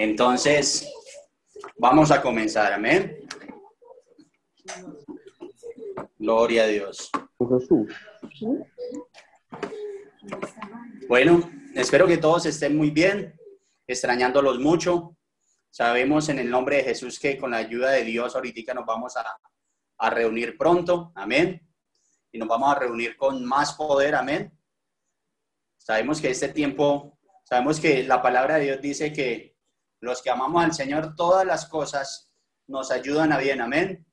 Entonces, vamos a comenzar, amén. Gloria a Dios. Bueno, espero que todos estén muy bien, extrañándolos mucho. Sabemos en el nombre de Jesús que con la ayuda de Dios ahorita nos vamos a, a reunir pronto, amén. Y nos vamos a reunir con más poder, amén. Sabemos que este tiempo, sabemos que la palabra de Dios dice que los que amamos al Señor, todas las cosas nos ayudan a bien, amén.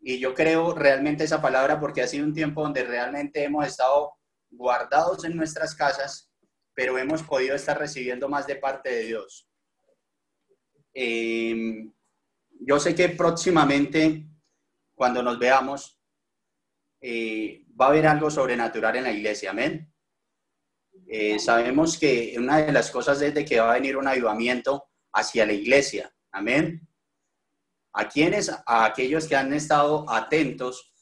Y yo creo realmente esa palabra porque ha sido un tiempo donde realmente hemos estado guardados en nuestras casas, pero hemos podido estar recibiendo más de parte de Dios. Em, yo sé que próximamente, cuando nos veamos, eh, va a haber algo sobrenatural en la iglesia, amén. Eh, sabemos que una de las cosas es de que va a venir un avivamiento hacia la iglesia, amén. ¿A quienes? A aquellos que han estado atentos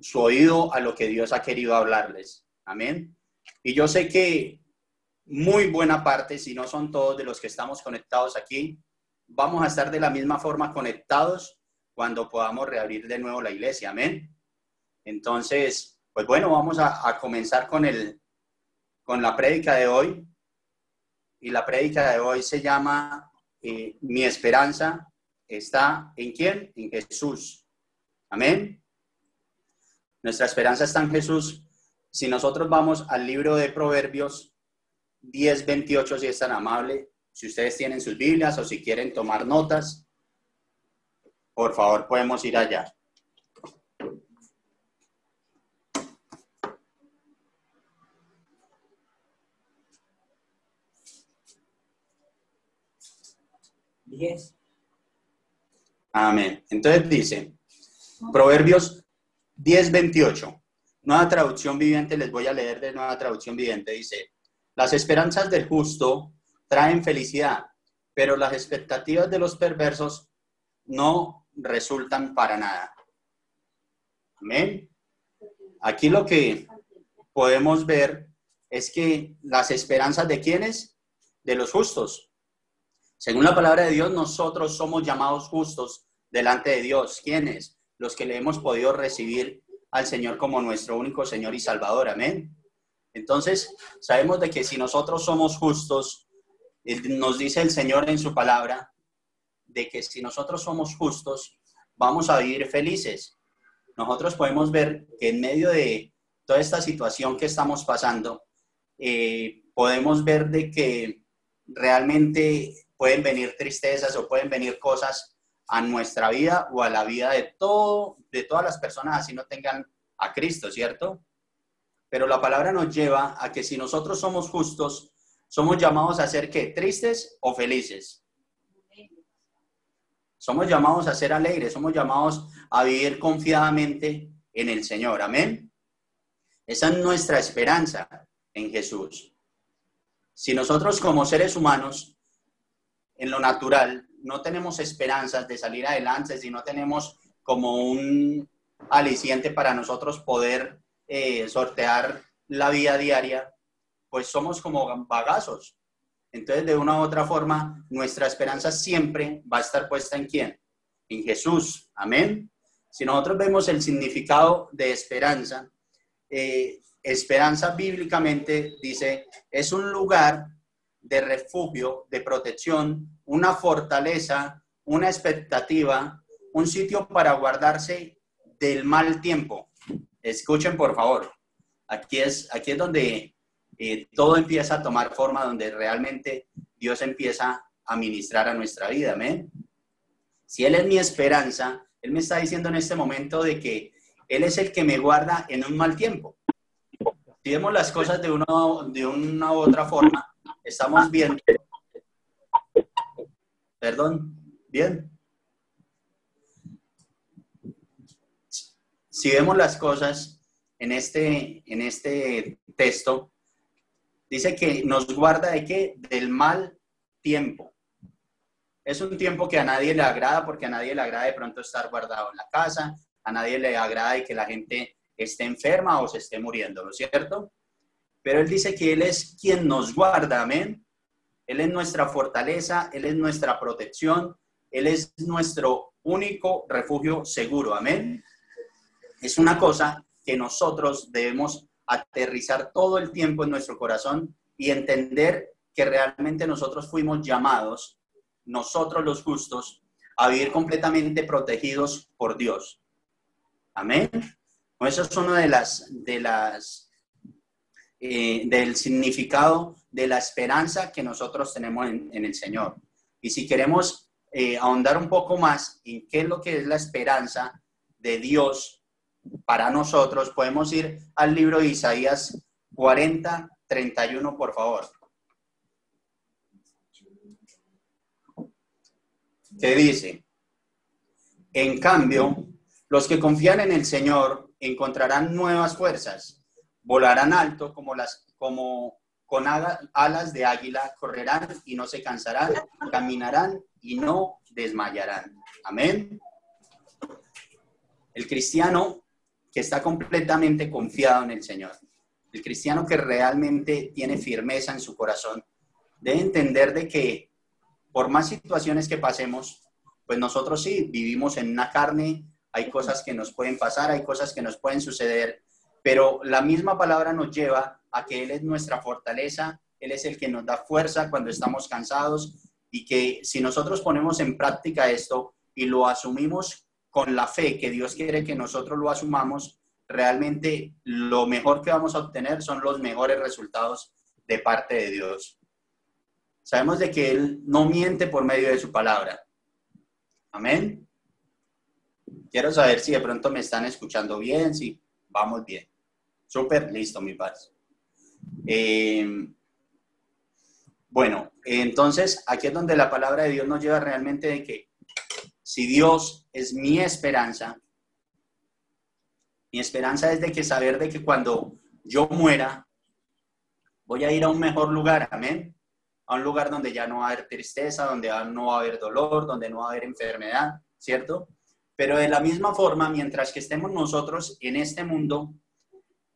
su oído a lo que Dios ha querido hablarles. Amén. Y yo sé que muy buena parte, si no son todos de los que estamos conectados aquí, vamos a estar de la misma forma conectados cuando podamos reabrir de nuevo la iglesia. Amén. Entonces, pues bueno, vamos a, comenzar con, el, con la prédica de hoy. Y la prédica de hoy se llama eh, Mi esperanza está en quién? En Jesús. Amén. Nuestra esperanza está en Jesús. Si nosotros vamos al libro de Proverbios 10, 28, si es tan amable, si ustedes tienen sus Biblias o si quieren tomar notas, por favor podemos ir allá. Diez. Amén. Entonces dice, Proverbios 10, 28. Nueva traducción viviente, les voy a leer de nueva traducción viviente. Dice, las esperanzas del justo traen felicidad, pero las expectativas de los perversos no resultan para nada. Amén. Aquí lo que podemos ver es que las esperanzas de quiénes? De los justos. Según la palabra de Dios, nosotros somos llamados justos delante de Dios. ¿Quiénes? Los que le hemos podido recibir al Señor como nuestro único Señor y Salvador. Amén. Entonces, sabemos de que si nosotros somos justos, nos dice el Señor en su palabra, de que si nosotros somos justos, vamos a vivir felices. Nosotros podemos ver que en medio de toda esta situación que estamos pasando, eh, podemos ver de que realmente pueden venir tristezas o pueden venir cosas a nuestra vida o a la vida de todo, de todas las personas, así no tengan a Cristo, ¿cierto? Pero la palabra nos lleva a que si nosotros somos justos, somos llamados a ser qué? ¿Tristes o felices? Somos llamados a ser alegres, somos llamados a vivir confiadamente en el Señor. Amén. Esa es nuestra esperanza en Jesús. Si nosotros como seres humanos en lo natural no tenemos esperanzas de salir adelante, si no tenemos como un aliciente para nosotros poder eh, sortear la vida diaria, pues somos como bagazos. Entonces, de una u otra forma, nuestra esperanza siempre va a estar puesta en quién? En Jesús. Amén. Si nosotros vemos el significado de esperanza, eh, esperanza bíblicamente dice, es un lugar de refugio, de protección, una fortaleza, una expectativa, un sitio para guardarse del mal tiempo. Escuchen, por favor. Aquí es, aquí es donde eh, todo empieza a tomar forma, donde realmente Dios empieza a ministrar a nuestra vida. Amén. Si Él es mi esperanza, Él me está diciendo en este momento de que Él es el que me guarda en un mal tiempo. Si vemos las cosas de una, de una u otra forma, estamos viendo. Perdón, bien. Si vemos las cosas en este, en este texto, dice que nos guarda de qué? Del mal tiempo. Es un tiempo que a nadie le agrada porque a nadie le agrada de pronto estar guardado en la casa, a nadie le agrada y que la gente esté enferma o se esté muriendo, ¿no es cierto? Pero Él dice que Él es quien nos guarda, amén. Él es nuestra fortaleza, Él es nuestra protección, Él es nuestro único refugio seguro. Amén. Es una cosa que nosotros debemos aterrizar todo el tiempo en nuestro corazón y entender que realmente nosotros fuimos llamados, nosotros los justos, a vivir completamente protegidos por Dios. Amén. Eso es uno de las, de las, eh, del significado de la esperanza que nosotros tenemos en, el Señor. Y si queremos eh, ahondar un poco más en qué es lo que es la esperanza de Dios para nosotros, podemos ir al libro de Isaías 40, 31, por favor. ¿Qué dice? En cambio, los que confían en el Señor encontrarán nuevas fuerzas, volarán alto como las como con alas de águila, correrán y no se cansarán, caminarán y no desmayarán. Amén. El cristiano que está completamente confiado en el Señor, el cristiano que realmente tiene firmeza en su corazón, debe entender de que por más situaciones que pasemos, pues nosotros sí vivimos en una carne, hay cosas que nos pueden pasar, hay cosas que nos pueden suceder, pero la misma palabra nos lleva a que Él es nuestra fortaleza, Él es el que nos da fuerza cuando estamos cansados y que si nosotros ponemos en práctica esto y lo asumimos con la fe que Dios quiere que nosotros lo asumamos, realmente lo mejor que vamos a obtener son los mejores resultados de parte de Dios. Sabemos de que Él no miente por medio de su palabra. Amén. Quiero saber si de pronto me están escuchando bien, si vamos bien. Súper, listo, mi paz. Eh, bueno, entonces aquí es donde la palabra de Dios nos lleva realmente de que si Dios es mi esperanza, mi esperanza es de que saber de que cuando yo muera, voy a ir a un mejor lugar, amén. A un lugar donde ya no va a haber tristeza, donde no va a haber dolor, donde no va a haber enfermedad, ¿cierto? Pero de la misma forma, mientras que estemos nosotros en este mundo,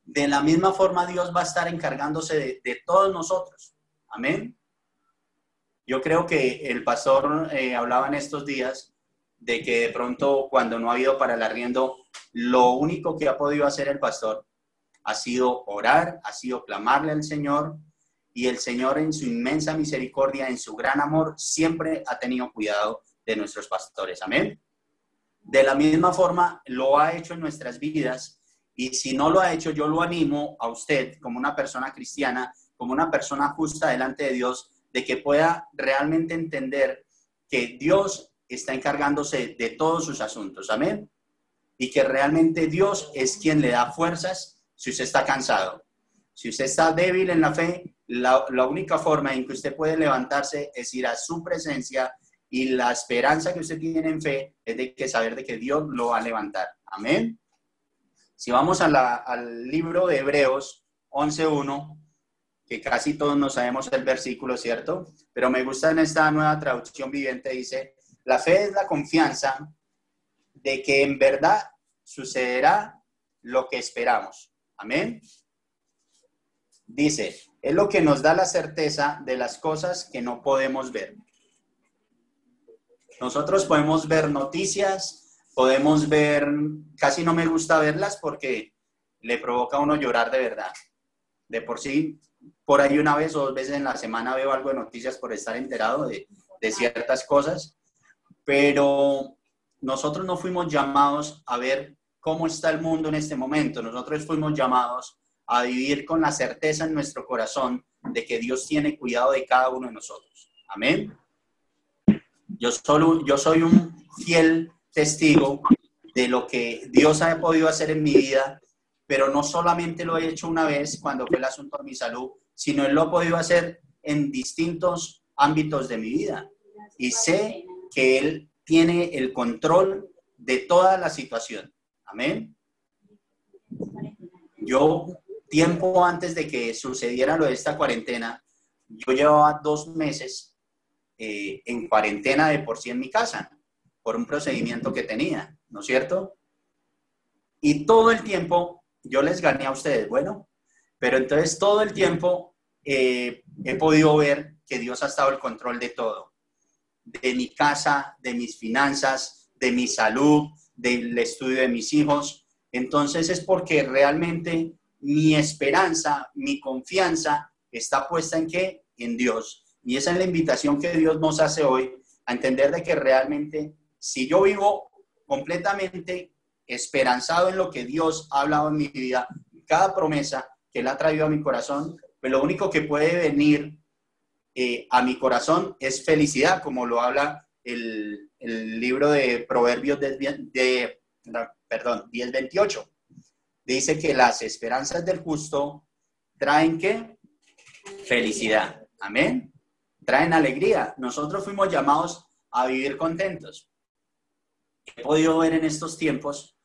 de la misma forma Dios va a estar encargándose de, todos nosotros. Amén. Yo creo que el pastor eh, hablaba en estos días de que de pronto cuando no ha habido para el arriendo, lo único que ha podido hacer el pastor ha sido orar, ha sido clamarle al Señor y el Señor en su inmensa misericordia, en su gran amor, siempre ha tenido cuidado de nuestros pastores. Amén. De la misma forma lo ha hecho en nuestras vidas y si no lo ha hecho, yo lo animo a usted como una persona cristiana, como una persona justa delante de Dios, de que pueda realmente entender que Dios está encargándose de todos sus asuntos. Amén. Y que realmente Dios es quien le da fuerzas si usted está cansado. Si usted está débil en la fe, la, única forma en que usted puede levantarse es ir a su presencia y la esperanza que usted tiene en fe es de que saber de que Dios lo va a levantar. Amén. Si vamos al libro de Hebreos 11.1, que casi todos no sabemos el versículo, ¿cierto? Pero me gusta en esta nueva traducción viviente, dice, la fe es la confianza de que en verdad sucederá lo que esperamos. Amén. Dice, es lo que nos da la certeza de las cosas que no podemos ver. Nosotros podemos ver noticias, podemos ver, casi no me gusta verlas porque le provoca a uno llorar de verdad. De por sí, por ahí una vez o dos veces en la semana veo algo de noticias por estar enterado de, de ciertas cosas pero nosotros no fuimos llamados a ver cómo está el mundo en este momento, nosotros fuimos llamados a vivir con la certeza en nuestro corazón de que Dios tiene cuidado de cada uno de nosotros. Amén. Yo, solo, yo soy un fiel testigo de lo que Dios ha podido hacer en mi vida, pero no solamente lo he hecho una vez cuando fue el asunto de mi salud, sino Él lo ha podido hacer en distintos ámbitos de mi vida. Y sé que Él tiene el control de toda la situación. Amén. Yo, tiempo antes de que sucediera lo de esta cuarentena, yo llevaba dos meses eh, en cuarentena de por sí en mi casa, por un procedimiento que tenía, ¿no es cierto? Y todo el tiempo yo les gané a ustedes, bueno, pero entonces todo el tiempo eh, he podido ver que Dios ha estado el control de todo, de mi casa, de mis finanzas, de mi salud, del estudio de mis hijos. Entonces es porque realmente mi esperanza, mi confianza está puesta en qué? En Dios. Y esa es la invitación que Dios nos hace hoy a entender de que realmente si yo vivo completamente esperanzado en lo que Dios ha hablado en mi vida, cada promesa que Él ha traído a mi corazón, pues lo único que puede venir eh, a mi corazón es felicidad, como lo habla el, libro de Proverbios de, de perdón, 10.28. Dice que las esperanzas del justo traen qué? Felicidad. Amén. Traen alegría. Nosotros fuimos llamados a vivir contentos. He podido ver en estos tiempos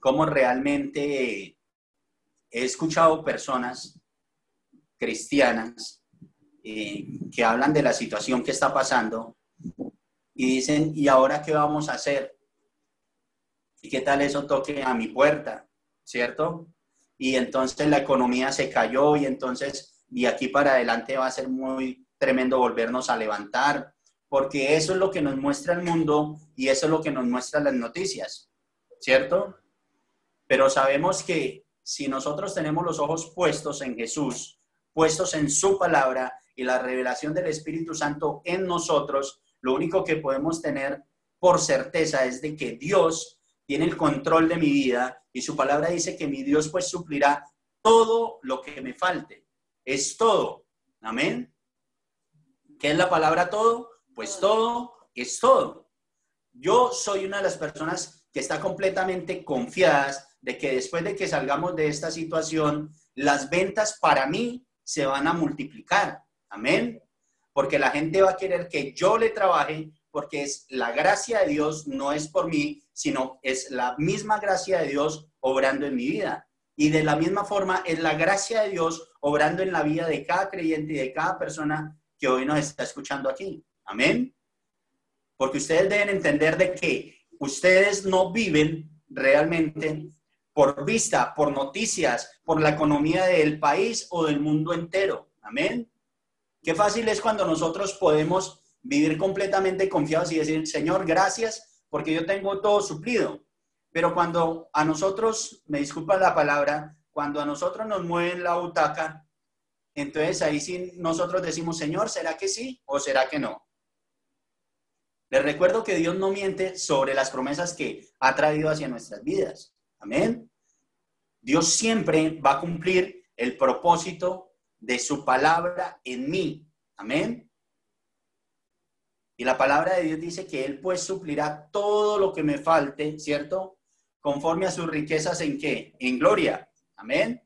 cómo realmente he escuchado personas cristianas eh, que hablan de la situación que está pasando y dicen, ¿y ahora qué vamos a hacer? ¿Y qué tal eso toque a mi puerta? ¿Cierto? Y entonces la economía se cayó y entonces, y aquí para adelante va a ser muy tremendo volvernos a levantar, porque eso es lo que nos muestra el mundo y eso es lo que nos muestra las noticias, ¿cierto? Pero sabemos que si nosotros tenemos los ojos puestos en Jesús, puestos en su palabra y la revelación del Espíritu Santo en nosotros, lo único que podemos tener por certeza es de que Dios tiene el control de mi vida y su palabra dice que mi Dios pues suplirá todo lo que me falte. Es todo. Amén. ¿Qué es la palabra todo? Pues todo es todo. Yo soy una de las personas que está completamente confiadas de que después de que salgamos de esta situación, las ventas para mí se van a multiplicar. Amén. Porque la gente va a querer que yo le trabaje, porque es la gracia de Dios, no es por mí, sino es la misma gracia de Dios obrando en mi vida. Y de la misma forma es la gracia de Dios obrando en la vida de cada creyente y de cada persona que hoy nos está escuchando aquí. Amén. Porque ustedes deben entender de que ustedes no viven realmente por vista, por noticias, por la economía del país o del mundo entero. Amén. Qué fácil es cuando nosotros podemos vivir completamente confiados y decir, Señor, gracias porque yo tengo todo suplido. Pero cuando a nosotros, me disculpa la palabra, cuando a nosotros nos mueven la butaca, entonces ahí sí nosotros decimos, Señor, ¿será que sí o será que no? Les recuerdo que Dios no miente sobre las promesas que ha traído hacia nuestras vidas. Amén. Dios siempre va a cumplir el propósito de su palabra en mí. Amén. Y la palabra de Dios dice que Él pues suplirá todo lo que me falte, ¿cierto? Conforme a sus riquezas en qué? En gloria. Amén.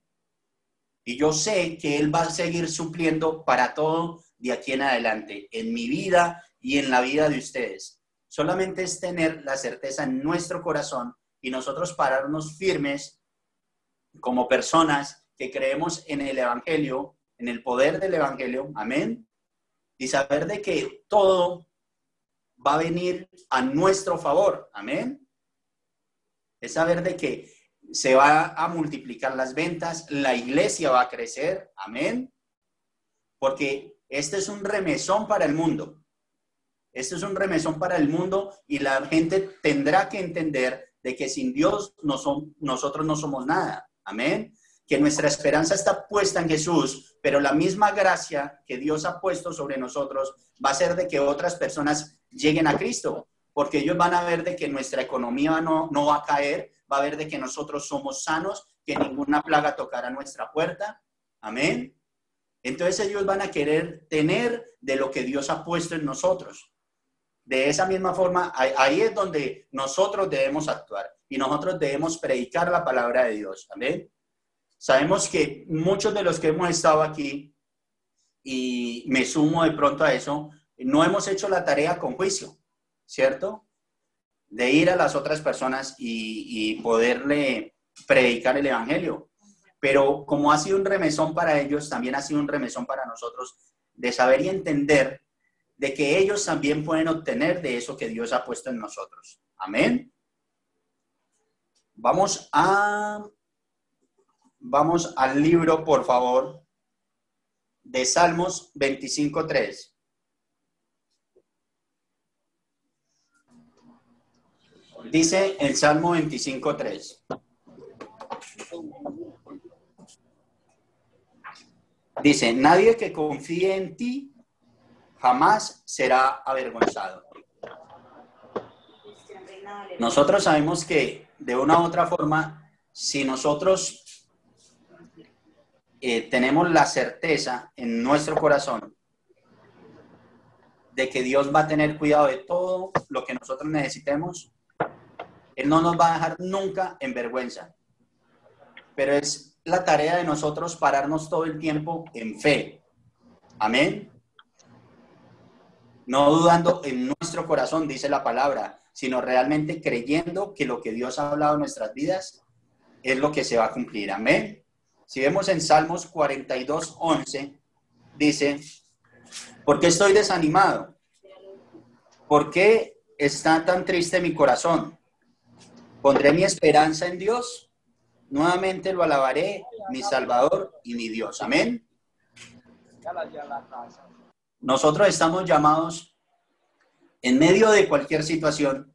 Y yo sé que Él va a seguir supliendo para todo de aquí en adelante, en mi vida y en la vida de ustedes. Solamente es tener la certeza en nuestro corazón y nosotros pararnos firmes como personas que creemos en el Evangelio, en el poder del Evangelio, amén, y saber de que todo va a venir a nuestro favor, amén. Es saber de que se va a multiplicar las ventas, la iglesia va a crecer, amén, porque este es un remesón para el mundo. Este es un remesón para el mundo y la gente tendrá que entender de que sin Dios nosotros no somos nada. Amén. Que nuestra esperanza está puesta en Jesús, pero la misma gracia que Dios ha puesto sobre nosotros va a ser de que otras personas lleguen a Cristo, porque ellos van a ver de que nuestra economía no, no va a caer, va a ver de que nosotros somos sanos, que ninguna plaga tocará nuestra puerta. Amén. Entonces ellos van a querer tener de lo que Dios ha puesto en nosotros. De esa misma forma, ahí es donde nosotros debemos actuar y nosotros debemos predicar la palabra de Dios. Amén. Sabemos que muchos de los que hemos estado aquí, y me sumo de pronto a eso, no hemos hecho la tarea con juicio, ¿cierto? De ir a las otras personas y, y poderle predicar el Evangelio. Pero como ha sido un remesón para ellos, también ha sido un remesón para nosotros de saber y entender de que ellos también pueden obtener de eso que Dios ha puesto en nosotros. Amén. Vamos a vamos al libro, por favor, de Salmos 25:3. Dice el Salmo 25:3. Dice, nadie que confíe en ti jamás será avergonzado. Nosotros sabemos que de una u otra forma, si nosotros eh, tenemos la certeza en nuestro corazón de que Dios va a tener cuidado de todo lo que nosotros necesitemos, Él no nos va a dejar nunca en vergüenza. Pero es la tarea de nosotros pararnos todo el tiempo en fe. Amén. No dudando en nuestro corazón, dice la palabra, sino realmente creyendo que lo que Dios ha hablado en nuestras vidas es lo que se va a cumplir. Amén. Si vemos en Salmos 42, 11, dice, ¿por qué estoy desanimado? ¿Por qué está tan triste mi corazón? Pondré mi esperanza en Dios. Nuevamente lo alabaré, mi Salvador y mi Dios. Amén. Nosotros estamos llamados en medio de cualquier situación,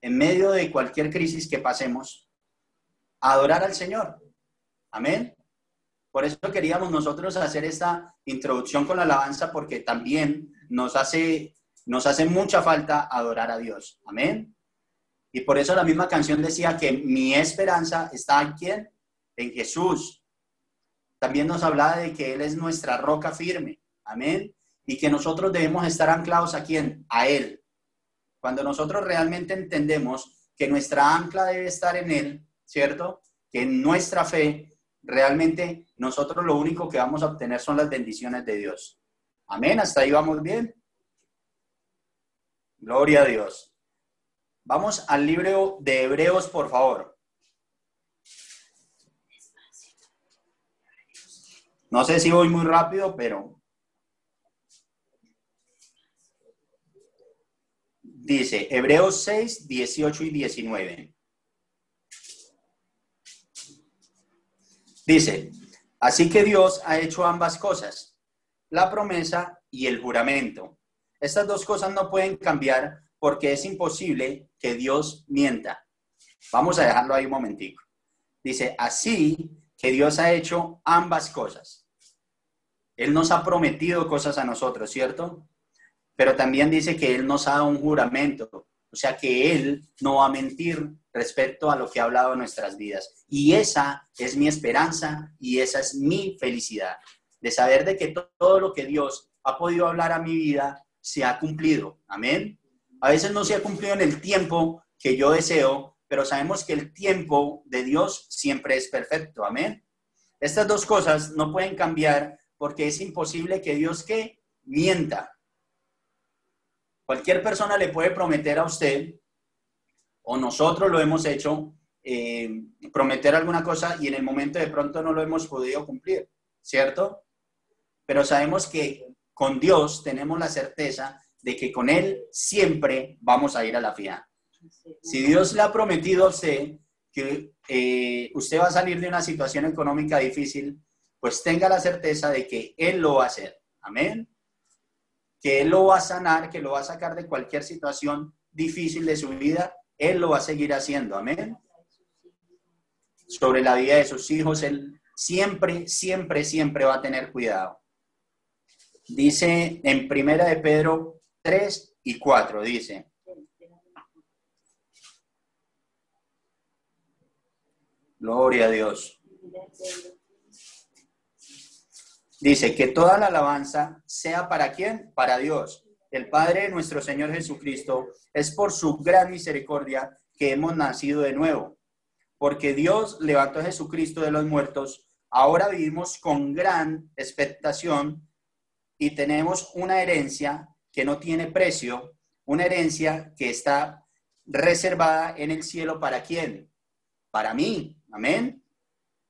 en medio de cualquier crisis que pasemos, a adorar al Señor. Amén. Por eso queríamos nosotros hacer esta introducción con la alabanza, porque también nos hace, nos hace mucha falta adorar a Dios. Amén. Y por eso la misma canción decía que mi esperanza está en quién? En Jesús. También nos hablaba de que Él es nuestra roca firme. Amén y que nosotros debemos estar anclados a quién? A Él. Cuando nosotros realmente entendemos que nuestra ancla debe estar en Él, ¿cierto? Que en nuestra fe, realmente nosotros lo único que vamos a obtener son las bendiciones de Dios. Amén, hasta ahí vamos bien. Gloria a Dios. Vamos al libro de Hebreos, por favor. No sé si voy muy rápido, pero Dice Hebreos 6, 18 y 19. Dice, así que Dios ha hecho ambas cosas, la promesa y el juramento. Estas dos cosas no pueden cambiar porque es imposible que Dios mienta. Vamos a dejarlo ahí un momentico. Dice, así que Dios ha hecho ambas cosas. Él nos ha prometido cosas a nosotros, ¿cierto? Pero también dice que Él nos ha dado un juramento, o sea que Él no va a mentir respecto a lo que ha hablado en nuestras vidas. Y esa es mi esperanza y esa es mi felicidad, de saber de que todo lo que Dios ha podido hablar a mi vida se ha cumplido. Amén. A veces no se ha cumplido en el tiempo que yo deseo, pero sabemos que el tiempo de Dios siempre es perfecto. Amén. Estas dos cosas no pueden cambiar porque es imposible que Dios que mienta. Cualquier persona le puede prometer a usted, o nosotros lo hemos hecho, eh, prometer alguna cosa y en el momento de pronto no lo hemos podido cumplir, ¿cierto? Pero sabemos que con Dios tenemos la certeza de que con Él siempre vamos a ir a la fija. Si Dios le ha prometido a usted que eh, usted va a salir de una situación económica difícil, pues tenga la certeza de que Él lo va a hacer. Amén que Él lo va a sanar, que lo va a sacar de cualquier situación difícil de su vida, Él lo va a seguir haciendo. Amén. Sobre la vida de sus hijos, Él siempre, siempre, siempre va a tener cuidado. Dice en Primera de Pedro 3 y 4, dice. Gloria a Dios. Dice que toda la alabanza sea para quién? Para Dios, el Padre de nuestro Señor Jesucristo. Es por su gran misericordia que hemos nacido de nuevo. Porque Dios levantó a Jesucristo de los muertos. Ahora vivimos con gran expectación y tenemos una herencia que no tiene precio, una herencia que está reservada en el cielo para quién? Para mí. Amén.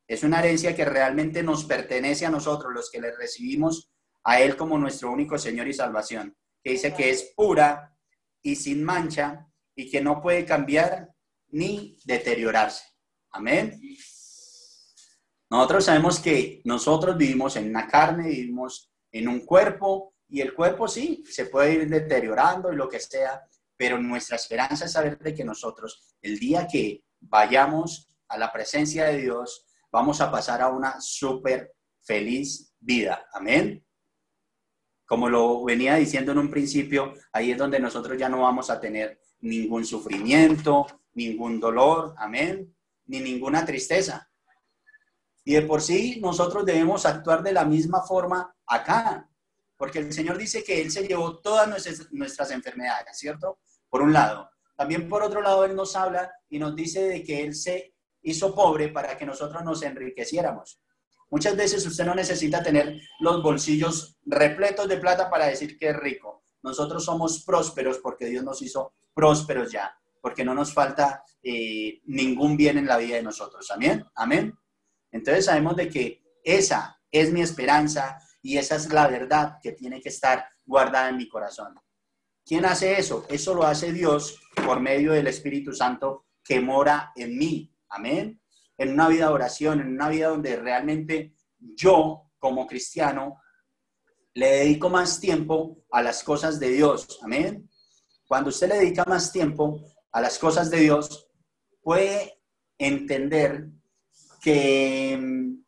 Es una herencia que realmente nos pertenece a nosotros, los que le recibimos a Él como nuestro único Señor y salvación, que dice que es pura y sin mancha y que no puede cambiar ni deteriorarse. Amén. Nosotros sabemos que nosotros vivimos en una carne, vivimos en un cuerpo y el cuerpo sí, se puede ir deteriorando y lo que sea, pero nuestra esperanza es saber de que nosotros, el día que vayamos a la presencia de Dios, vamos a pasar a una súper feliz vida. Amén. Como lo venía diciendo en un principio, ahí es donde nosotros ya no vamos a tener ningún sufrimiento, ningún dolor, amén, ni ninguna tristeza. Y de por sí nosotros debemos actuar de la misma forma acá, porque el Señor dice que Él se llevó todas nuestras, nuestras enfermedades, ¿cierto? Por un lado. También por otro lado, Él nos habla y nos dice de que Él se hizo pobre para que nosotros nos enriqueciéramos. Muchas veces usted no necesita tener los bolsillos repletos de plata para decir que es rico. Nosotros somos prósperos porque Dios nos hizo prósperos ya, porque no nos falta eh, ningún bien en la vida de nosotros. Amén. Amén. Entonces sabemos de que esa es mi esperanza y esa es la verdad que tiene que estar guardada en mi corazón. ¿Quién hace eso? Eso lo hace Dios por medio del Espíritu Santo que mora en mí. Amén en una vida de oración, en una vida donde realmente yo, como cristiano, le dedico más tiempo a las cosas de Dios. Amén. Cuando usted le dedica más tiempo a las cosas de Dios, puede entender que mm,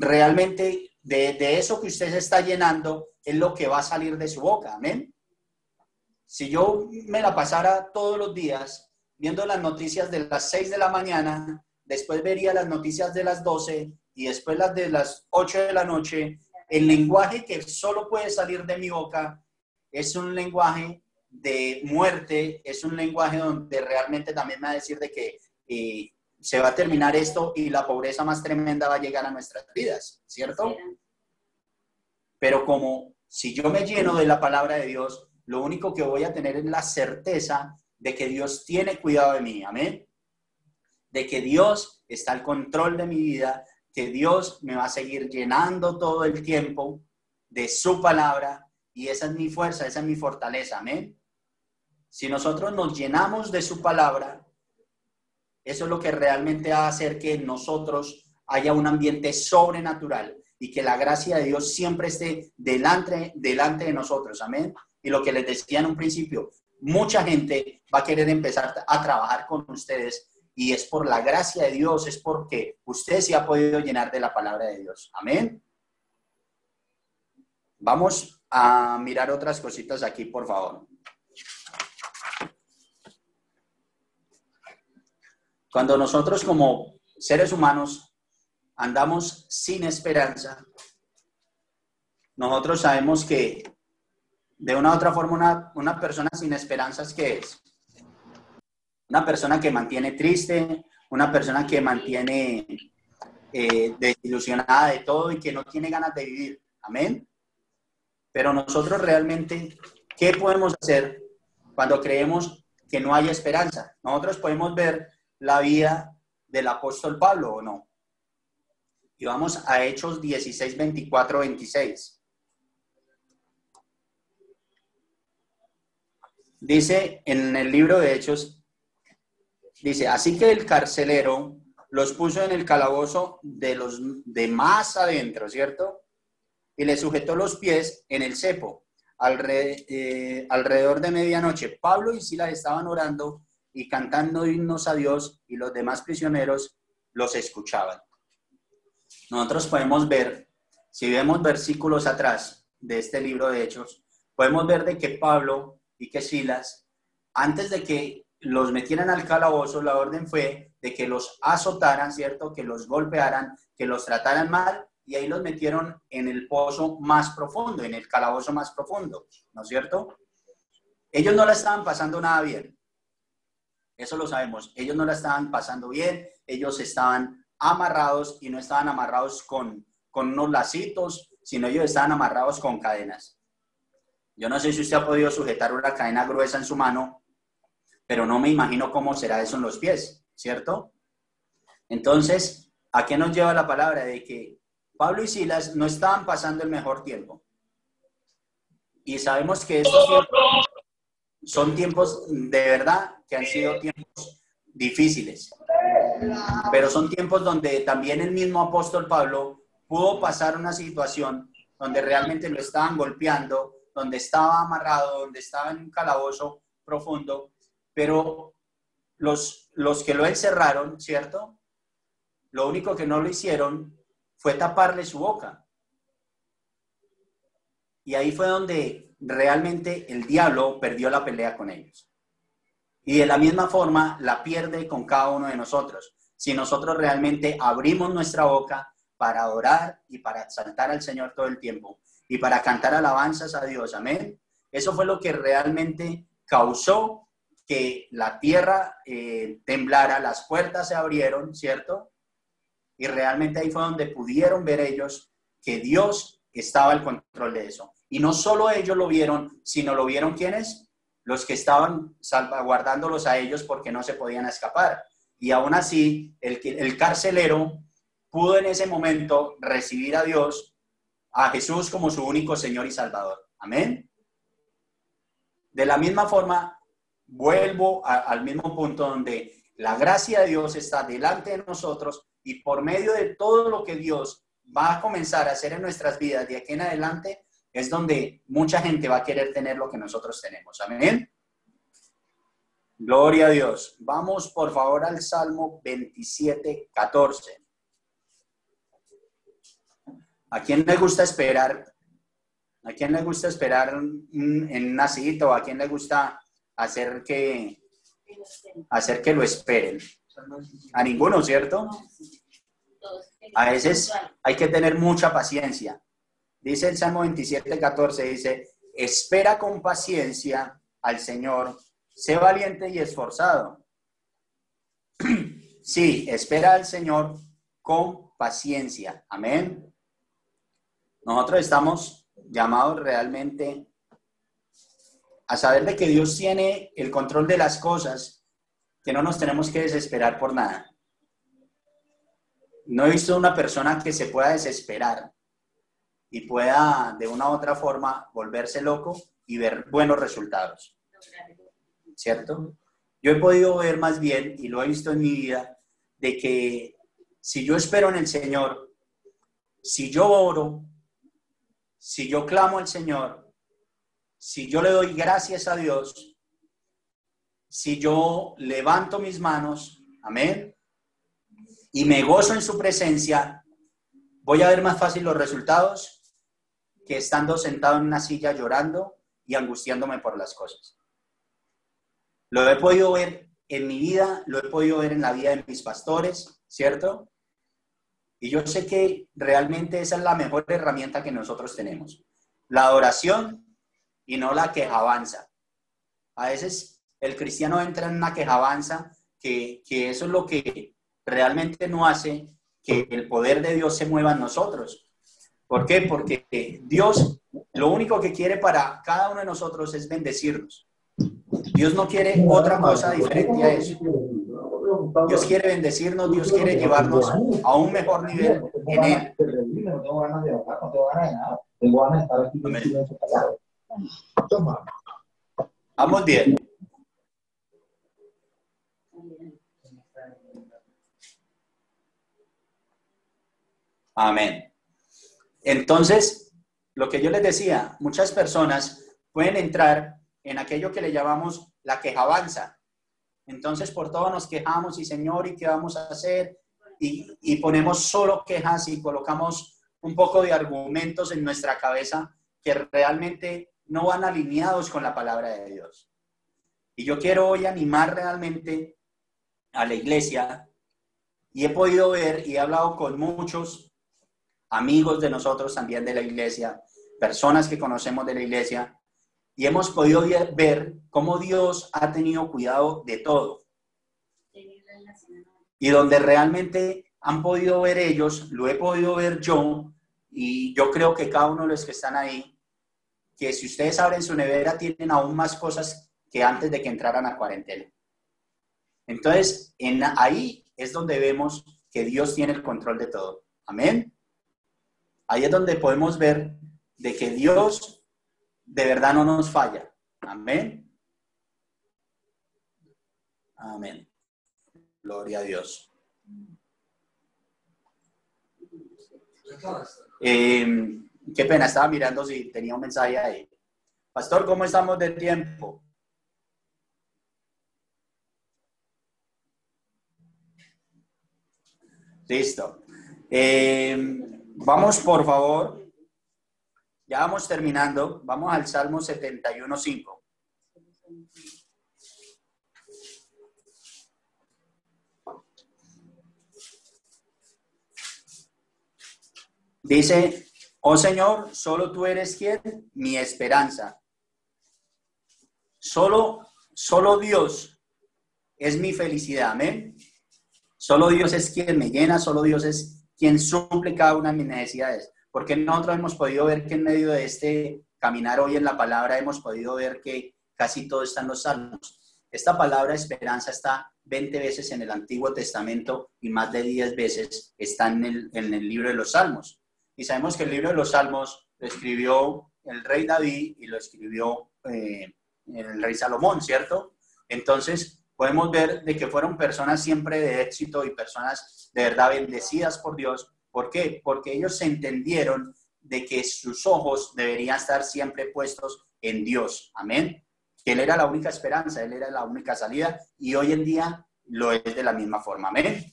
realmente de, de, eso que usted se está llenando es lo que va a salir de su boca. Amén. Si yo me la pasara todos los días viendo las noticias de las 6 de la mañana, después vería las noticias de las 12 y después las de las 8 de la noche, el lenguaje que solo puede salir de mi boca es un lenguaje de muerte, es un lenguaje donde realmente también me va a decir de que eh, se va a terminar esto y la pobreza más tremenda va a llegar a nuestras vidas, ¿cierto? Pero como si yo me lleno de la palabra de Dios, lo único que voy a tener es la certeza de que Dios tiene cuidado de mí, amén. De que Dios está al control de mi vida, que Dios me va a seguir llenando todo el tiempo de su palabra y esa es mi fuerza, esa es mi fortaleza, amén. Si nosotros nos llenamos de su palabra, eso es lo que realmente va a hacer que nosotros haya un ambiente sobrenatural y que la gracia de Dios siempre esté delante, delante de nosotros, amén. Y lo que les decía en un principio, mucha gente va a querer empezar a trabajar con ustedes y es por la gracia de Dios, es porque usted se ha podido llenar de la palabra de Dios. Amén. Vamos a mirar otras cositas aquí, por favor. Cuando nosotros como seres humanos andamos sin esperanza, nosotros sabemos que de una u otra forma, una, persona sin esperanzas, ¿qué es? Una persona que mantiene triste, una persona que mantiene eh, desilusionada de todo y que no tiene ganas de vivir. Amén. Pero nosotros realmente, ¿qué podemos hacer cuando creemos que no hay esperanza? Nosotros podemos ver la vida del apóstol Pablo o no. Y vamos a Hechos 16, 24, 26. Dice en el libro de Hechos, dice, así que el carcelero los puso en el calabozo de los de más adentro, ¿cierto? Y le sujetó los pies en el cepo. Eh, alrededor de medianoche, Pablo y Silas estaban orando y cantando himnos a Dios y los demás prisioneros los escuchaban. Nosotros podemos ver, si vemos versículos atrás de este libro de Hechos, podemos ver de que Pablo y que Silas, antes de que los metieran al calabozo, la orden fue de que los azotaran, ¿cierto? Que los golpearan, que los trataran mal, y ahí los metieron en el pozo más profundo, en el calabozo más profundo, ¿no es cierto? Ellos no la estaban pasando nada bien. Eso lo sabemos. Ellos no la estaban pasando bien. Ellos estaban amarrados y no estaban amarrados con, con unos lacitos, sino ellos estaban amarrados con cadenas. Yo no sé si usted ha podido sujetar una cadena gruesa en su mano, pero no me imagino cómo será eso en los pies, ¿cierto? Entonces, ¿a qué nos lleva la palabra de que Pablo y Silas no estaban pasando el mejor tiempo? Y sabemos que estos tiempos son tiempos de verdad que han sido tiempos difíciles, pero son tiempos donde también el mismo apóstol Pablo pudo pasar una situación donde realmente lo estaban golpeando, donde estaba amarrado, donde estaba en un calabozo profundo, pero los, los que lo encerraron, ¿cierto? Lo único que no lo hicieron fue taparle su boca. Y ahí fue donde realmente el diablo perdió la pelea con ellos. Y de la misma forma la pierde con cada uno de nosotros. Si nosotros realmente abrimos nuestra boca para adorar y para exaltar al Señor todo el tiempo y para cantar alabanzas a Dios, amén. Eso fue lo que realmente causó que la tierra eh, temblara, las puertas se abrieron, ¿cierto? Y realmente ahí fue donde pudieron ver ellos que Dios estaba al control de eso. Y no solo ellos lo vieron, sino lo vieron quienes? Los que estaban salvaguardándolos a ellos porque no se podían escapar. Y aún así, el, el carcelero pudo en ese momento recibir a Dios, a Jesús como su único Señor y Salvador. Amén. De la misma forma, vuelvo al mismo punto donde la gracia de Dios está delante de nosotros y por medio de todo lo que Dios va a comenzar a hacer en nuestras vidas de aquí en adelante, es donde mucha gente va a querer tener lo que nosotros tenemos. Amén. Gloria a Dios. Vamos por favor al Salmo 27, 14. ¿A quién le gusta esperar? ¿A quién le gusta esperar en una cita a quién le gusta hacer que, hacer que lo esperen? A ninguno, ¿cierto? A veces hay que tener mucha paciencia. Dice el Salmo 27, 14, dice, espera con paciencia al Señor, sé valiente y esforzado. Sí, espera al Señor con paciencia. Amén. Nosotros estamos llamados realmente a saber de que Dios tiene el control de las cosas, que no nos tenemos que desesperar por nada. No he visto una persona que se pueda desesperar y pueda de una u otra forma volverse loco y ver buenos resultados. ¿Cierto? Yo he podido ver más bien, y lo he visto en mi vida, de que si yo espero en el Señor, si yo oro, si yo clamo al Señor, si yo le doy gracias a Dios, si yo levanto mis manos, amén, y me gozo en su presencia, voy a ver más fácil los resultados que estando sentado en una silla llorando y angustiándome por las cosas. Lo he podido ver en mi vida, lo he podido ver en la vida de mis pastores, ¿cierto? Y yo sé que realmente esa es la mejor herramienta que nosotros tenemos. La adoración y no la quejabanza. A veces el cristiano entra en una quejabanza que, que eso es lo que realmente no hace que el poder de Dios se mueva en nosotros. ¿Por qué? Porque Dios lo único que quiere para cada uno de nosotros es bendecirnos. Dios no quiere otra cosa diferente a eso. Dios quiere bendecirnos, Dios quiere llevarnos a un mejor nivel en Él. Vamos bien. Amén. Entonces, lo que yo les decía, muchas personas pueden entrar en aquello que le llamamos la quejabanza. Entonces, por todo nos quejamos y Señor, ¿y qué vamos a hacer? Y, y ponemos solo quejas y colocamos un poco de argumentos en nuestra cabeza que realmente no van alineados con la palabra de Dios. Y yo quiero hoy animar realmente a la iglesia y he podido ver y he hablado con muchos amigos de nosotros también de la iglesia, personas que conocemos de la iglesia, y hemos podido ver cómo Dios ha tenido cuidado de todo. Y donde realmente han podido ver ellos, lo he podido ver yo, y yo creo que cada uno de los que están ahí, que si ustedes abren su nevera tienen aún más cosas que antes de que entraran a cuarentena. Entonces, en, ahí es donde vemos que Dios tiene el control de todo. Amén. Ahí es donde podemos ver de que Dios de verdad no nos falla. Amén. Amén. Gloria a Dios. Em, qué pena, estaba mirando si tenía un mensaje ahí. Pastor, ¿cómo estamos de tiempo? Listo. Eh, vamos, por favor. Ya vamos terminando. Vamos al Salmo 71.5. Dice, oh Señor, solo tú eres quien, mi esperanza. Solo, solo Dios es mi felicidad. Amén. Solo Dios es quien me llena, solo Dios es quien suple cada una de mis necesidades. Porque nosotros hemos podido ver que en medio de este caminar hoy en la palabra hemos podido ver que casi todo está en los salmos. Esta palabra esperanza está 20 veces en el Antiguo Testamento y más de 10 veces está en el, libro de los salmos. Y sabemos que el libro de los salmos lo escribió el rey David y lo escribió eh, el rey Salomón, ¿cierto? Entonces, podemos ver de que fueron personas siempre de éxito y personas de verdad bendecidas por Dios. ¿Por qué? Porque ellos se entendieron de que sus ojos deberían estar siempre puestos en Dios. Amén. Él era la única esperanza, Él era la única salida y hoy en día lo es de la misma forma. Amén.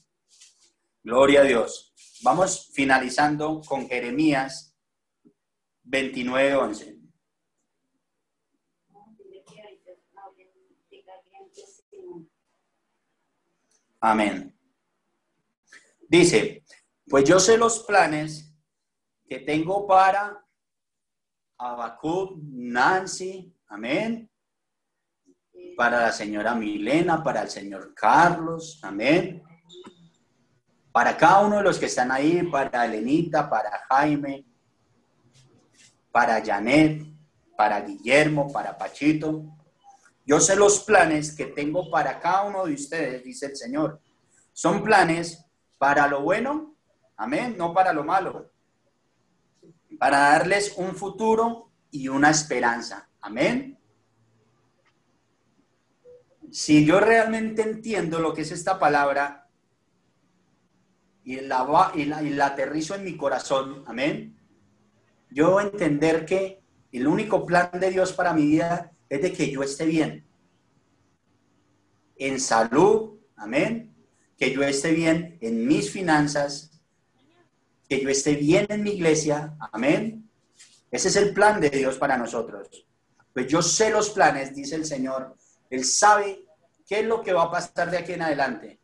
Gloria a Dios. Vamos finalizando con Jeremías 29, 11. Amén. Dice, pues yo sé los planes que tengo para Abacub, Nancy, amén. Para la señora Milena, para el señor Carlos, amén. Para cada uno de los que están ahí, para Elenita, para Jaime, para Janet, para Guillermo, para Pachito, yo sé los planes que tengo para cada uno de ustedes, dice el Señor. Son planes para lo bueno, amén, no para lo malo. Para darles un futuro y una esperanza, amén. Si yo realmente entiendo lo que es esta palabra y la, y la, aterrizo en mi corazón, amén, yo entender que el único plan de Dios para mi vida es de que yo esté bien. En salud, amén. Que yo esté bien en mis finanzas, que yo esté bien en mi iglesia, amén. Ese es el plan de Dios para nosotros. Pues yo sé los planes, dice el Señor. Él sabe qué es lo que va a pasar de aquí en adelante.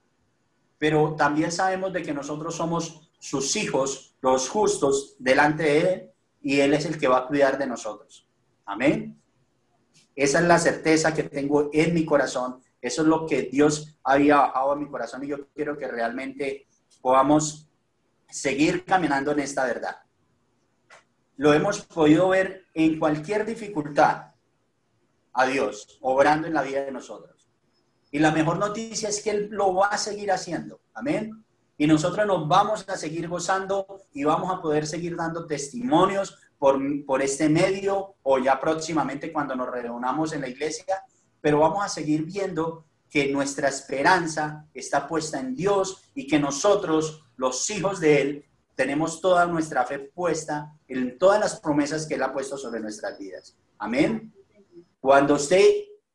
Pero también sabemos de que nosotros somos sus hijos, los justos, delante de Él, y Él es el que va a cuidar de nosotros. Amén. Esa es la certeza que tengo en mi corazón. Eso es lo que Dios había bajado a mi corazón y yo quiero que realmente podamos seguir caminando en esta verdad. Lo hemos podido ver en cualquier dificultad a Dios obrando en la vida de nosotros. Y la mejor noticia es que Él lo va a seguir haciendo. Amén. Y nosotros nos vamos a seguir gozando y vamos a poder seguir dando testimonios por, este medio o ya próximamente cuando nos reunamos en la iglesia, pero vamos a seguir viendo que nuestra esperanza está puesta en Dios y que nosotros, los hijos de Él, tenemos toda nuestra fe puesta en todas las promesas que Él ha puesto sobre nuestras vidas. Amén. Cuando usted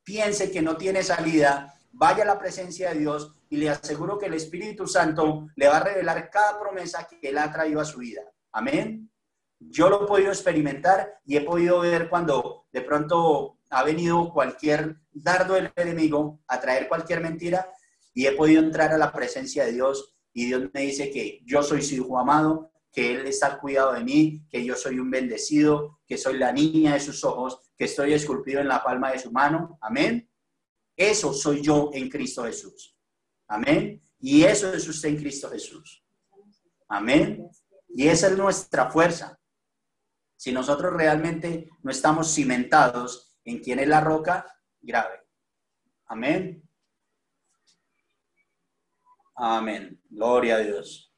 piense que no tiene salida, vaya a la presencia de Dios y le aseguro que el Espíritu Santo le va a revelar cada promesa que Él ha traído a su vida. Amén. Yo lo he podido experimentar y he podido ver cuando de pronto ha venido cualquier dardo del enemigo a traer cualquier mentira y he podido entrar a la presencia de Dios y Dios me dice que yo soy su hijo amado, que Él está al cuidado de mí, que yo soy un bendecido, que soy la niña de sus ojos, que estoy esculpido en la palma de su mano. Amén. Eso soy yo en Cristo Jesús. Amén. Y eso es usted en Cristo Jesús. Amén. Y esa es nuestra fuerza. Si nosotros realmente no estamos cimentados en quién es la roca, grave. Amén. Amén. Gloria a Dios.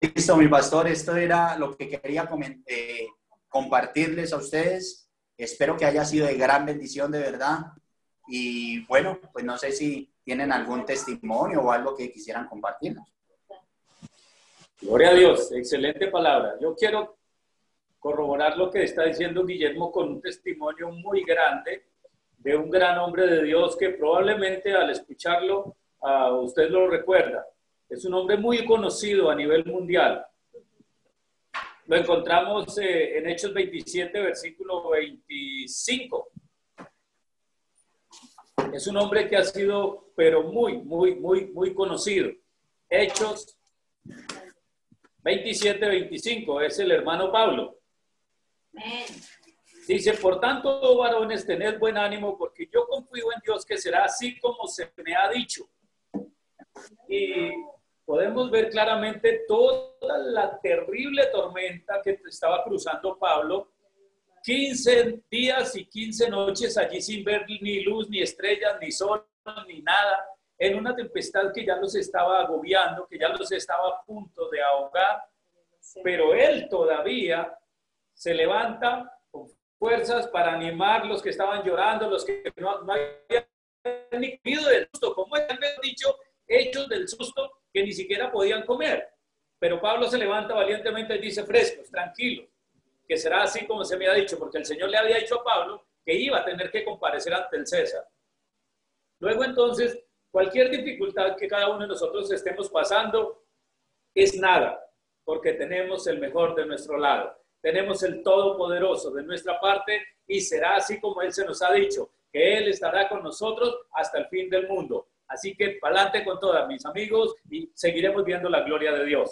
Listo, mi pastor, esto era lo que quería eh, compartirles a ustedes. Espero que haya sido de gran bendición, de verdad. Y bueno, pues no sé si tienen algún testimonio o algo que quisieran compartirnos. Gloria a Dios, excelente palabra. Yo quiero corroborar lo que está diciendo Guillermo con un testimonio muy grande de un gran hombre de Dios que probablemente al escucharlo uh, usted lo recuerda. Es un hombre muy conocido a nivel mundial. Lo encontramos eh, en Hechos 27, versículo 25. Es un hombre que ha sido, pero muy, muy, muy, muy conocido. Hechos 27, 25. Es el hermano Pablo. Dice, por tanto, oh varones, tened buen ánimo, porque yo confío en Dios que será así como se me ha dicho. Y podemos ver claramente toda la terrible tormenta que estaba cruzando Pablo. 15 días y 15 noches allí sin ver ni luz, ni estrellas, ni sol, ni nada, en una tempestad que ya los estaba agobiando, que ya los estaba a punto de ahogar, pero él todavía se levanta con fuerzas para animar los que estaban llorando, los que no, no habían ni comido del susto, como dicho, hechos del susto que ni siquiera podían comer. Pero Pablo se levanta valientemente y dice, frescos, tranquilos, que será así como se me ha dicho, porque el Señor le había dicho a Pablo que iba a tener que comparecer ante el César. Luego entonces, cualquier dificultad que cada uno de nosotros estemos pasando es nada, porque tenemos el mejor de nuestro lado, tenemos el Todopoderoso de nuestra parte y será así como Él se nos ha dicho, que Él estará con nosotros hasta el fin del mundo. Así que para adelante con todas mis amigos y seguiremos viendo la gloria de Dios.